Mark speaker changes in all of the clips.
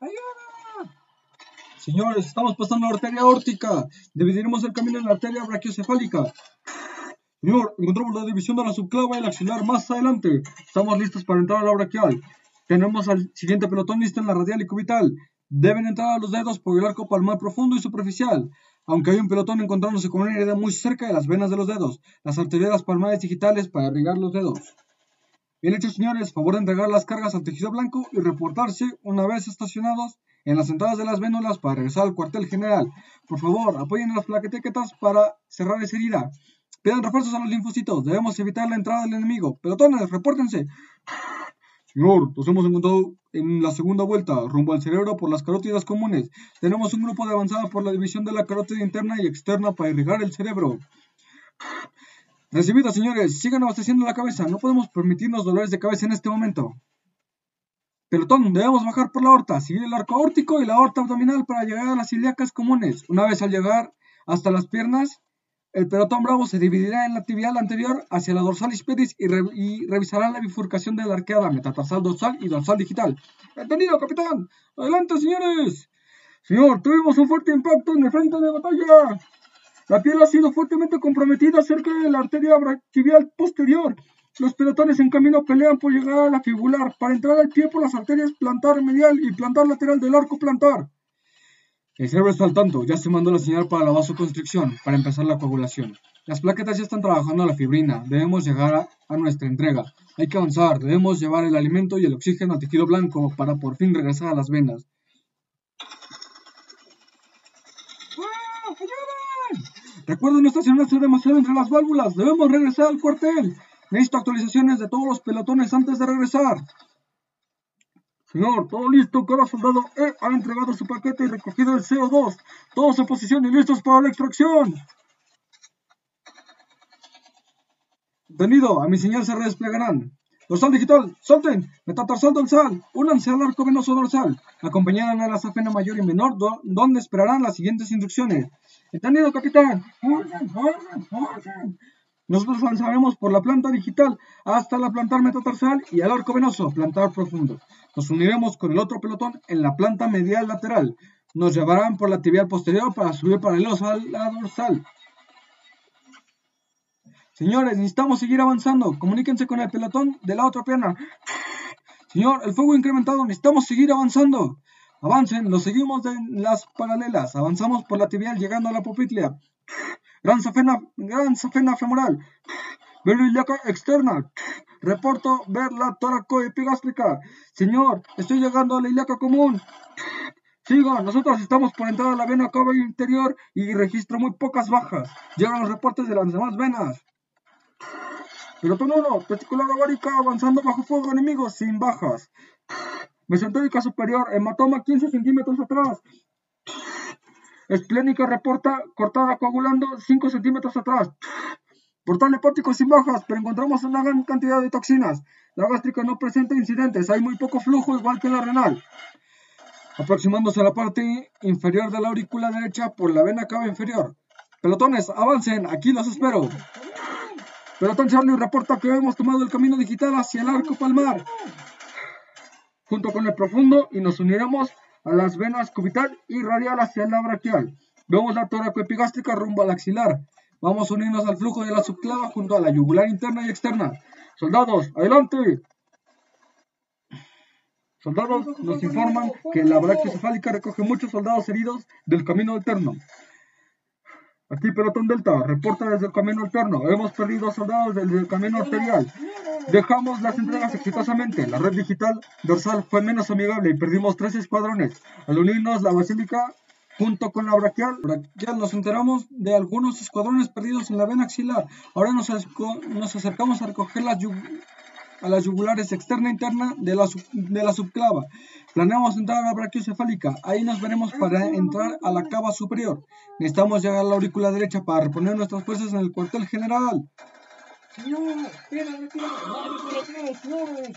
Speaker 1: ¡Ayuda! Señores, estamos pasando la arteria órtica. Dividiremos el camino en la arteria brachiocefálica. Señor, encontramos la división de la subclava y el axilar más adelante. Estamos listos para entrar a la braquial. Tenemos al siguiente pelotón listo en la radial y cubital. Deben entrar a los dedos por el arco palmar profundo y superficial. Aunque hay un pelotón encontrándose con una herida muy cerca de las venas de los dedos, las arterias palmares digitales para irrigar los dedos. Bien hecho, señores, favor de entregar las cargas al tejido blanco y reportarse una vez estacionados en las entradas de las vénulas para regresar al cuartel general. Por favor, apoyen las plaquetequetas para cerrar esa herida. Pidan refuerzos a los linfocitos. Debemos evitar la entrada del enemigo. Pelotones, repórtense. Señor, nos hemos encontrado en la segunda vuelta, rumbo al cerebro por las carótidas comunes. Tenemos un grupo de avanzada por la división de la carótida interna y externa para irrigar el cerebro. Recibido, señores. Sigan abasteciendo la cabeza. No podemos permitirnos dolores de cabeza en este momento. Pelotón, debemos bajar por la aorta, seguir el arco aórtico y la aorta abdominal para llegar a las ilíacas comunes. Una vez al llegar hasta las piernas, el pelotón bravo se dividirá en la tibial anterior hacia la dorsal pedis y, y, revisará la bifurcación de la arqueada metatarsal dorsal y dorsal digital. ¡Entendido, capitán! ¡Adelante, señores! Señor, tuvimos un fuerte impacto en el frente de batalla. La piel ha sido fuertemente comprometida cerca de la arteria tibial posterior. Los pelotones en camino pelean por llegar a la fibular para entrar al pie por las arterias plantar medial y plantar lateral del arco plantar. El cerebro está al tanto, ya se mandó la señal para la vasoconstricción, para empezar la coagulación. Las plaquetas ya están trabajando a la fibrina, debemos llegar a, a, nuestra entrega. Hay que avanzar, debemos llevar el alimento y el oxígeno al tejido blanco para por fin regresar a las venas. Recuerden no estacionarse demasiado entre las válvulas, debemos regresar al cuartel. Necesito actualizaciones de todos los pelotones antes de regresar. Señor, todo listo. Cada soldado E ha entregado su paquete y recogido el CO2. Todos en posición y listos para la extracción. Entendido. A mi señal se redesplegarán. Dorsal digital, salten, metatarsal dorsal, únanse al arco venoso dorsal, acompañarán a la safena mayor y menor, do, donde esperarán las siguientes instrucciones. Entendido, capitán. Nosotros avanzaremos por la planta digital hasta la plantar metatarsal y al arco venoso, plantar profundo. Nos uniremos con el otro pelotón en la planta medial lateral. Nos llevarán por la tibial posterior para subir paralelos a la dorsal. Señores, necesitamos seguir avanzando. Comuníquense con el pelotón de la otra pierna. Señor, el fuego incrementado. Necesitamos seguir avanzando. Avancen, los seguimos en las paralelas. Avanzamos por la tibial llegando a la pupitlia. Gran safena, gran safena femoral. Ver ilíaca externa. Reporto ver la toracoepigástrica. Señor, estoy llegando a la ilíaca común. Siga, nosotros estamos por entrar a la vena cava interior y registro muy pocas bajas. Llegan los reportes de las demás venas. Pelotón 1, testicular ovárica avanzando bajo fuego enemigo sin bajas. Mesentérica superior, hematoma 15 centímetros atrás. Esplénica reporta cortada coagulando 5 centímetros atrás. Portal hepático sin bajas, pero encontramos una gran cantidad de toxinas. La gástrica no presenta incidentes, hay muy poco flujo igual que la renal. Aproximándose a la parte inferior de la aurícula derecha por la vena cava inferior. Pelotones, avancen, aquí los espero. Pelotón Charlie reporta que hemos tomado el camino digital hacia el arco palmar, junto con el profundo, y nos uniremos a las venas cubital y radial hacia la braquial. Vemos la toracoepigástrica rumbo al axilar. Vamos a unirnos al flujo de la subclava junto a la yugular interna y externa. Soldados, adelante. Soldados nos informan que la brachiocefálica recoge muchos soldados heridos del camino alterno. Aquí pelotón delta, reporta desde el camino alterno. Hemos perdido soldados desde el camino arterial. Dejamos las entregas exitosamente. La red digital dorsal fue menos amigable y perdimos tres escuadrones. Al unirnos la basílica junto con la braquial, braquial nos enteramos de algunos escuadrones perdidos en la vena axilar. Ahora nos, nos acercamos a recoger las, a las yugulares externa e interna de la, de la subclava. Planeamos entrar a la brachiocefálica. Ahí nos veremos para entrar a la cava superior. Necesitamos llegar a la aurícula derecha para reponer nuestras fuerzas en el cuartel general.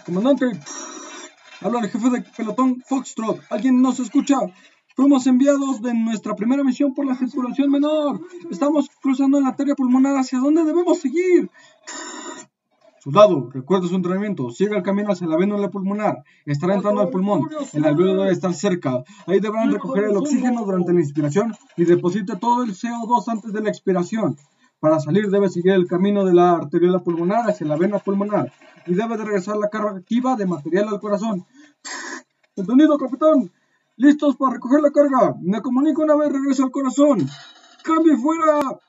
Speaker 1: Comandante, habla el jefe de pelotón Foxtrot. ¿Alguien nos escucha? Fuimos enviados de nuestra primera misión por la circulación menor. Estamos cruzando la arteria pulmonar. ¿Hacia dónde debemos seguir? Soldado, recuerda su entrenamiento. Siga el camino hacia la vénula pulmonar. Estará entrando al pulmón. El alveolo debe estar cerca. Ahí deberán recoger el oxígeno durante la inspiración y deposite todo el CO2 antes de la expiración. Para salir debe seguir el camino de la arteriola pulmonar hacia la vena pulmonar y debe de regresar la carga activa de material al corazón. Entendido, capitán. Listos para recoger la carga. Me comunico una vez regreso al corazón. ¡Cambio fuera!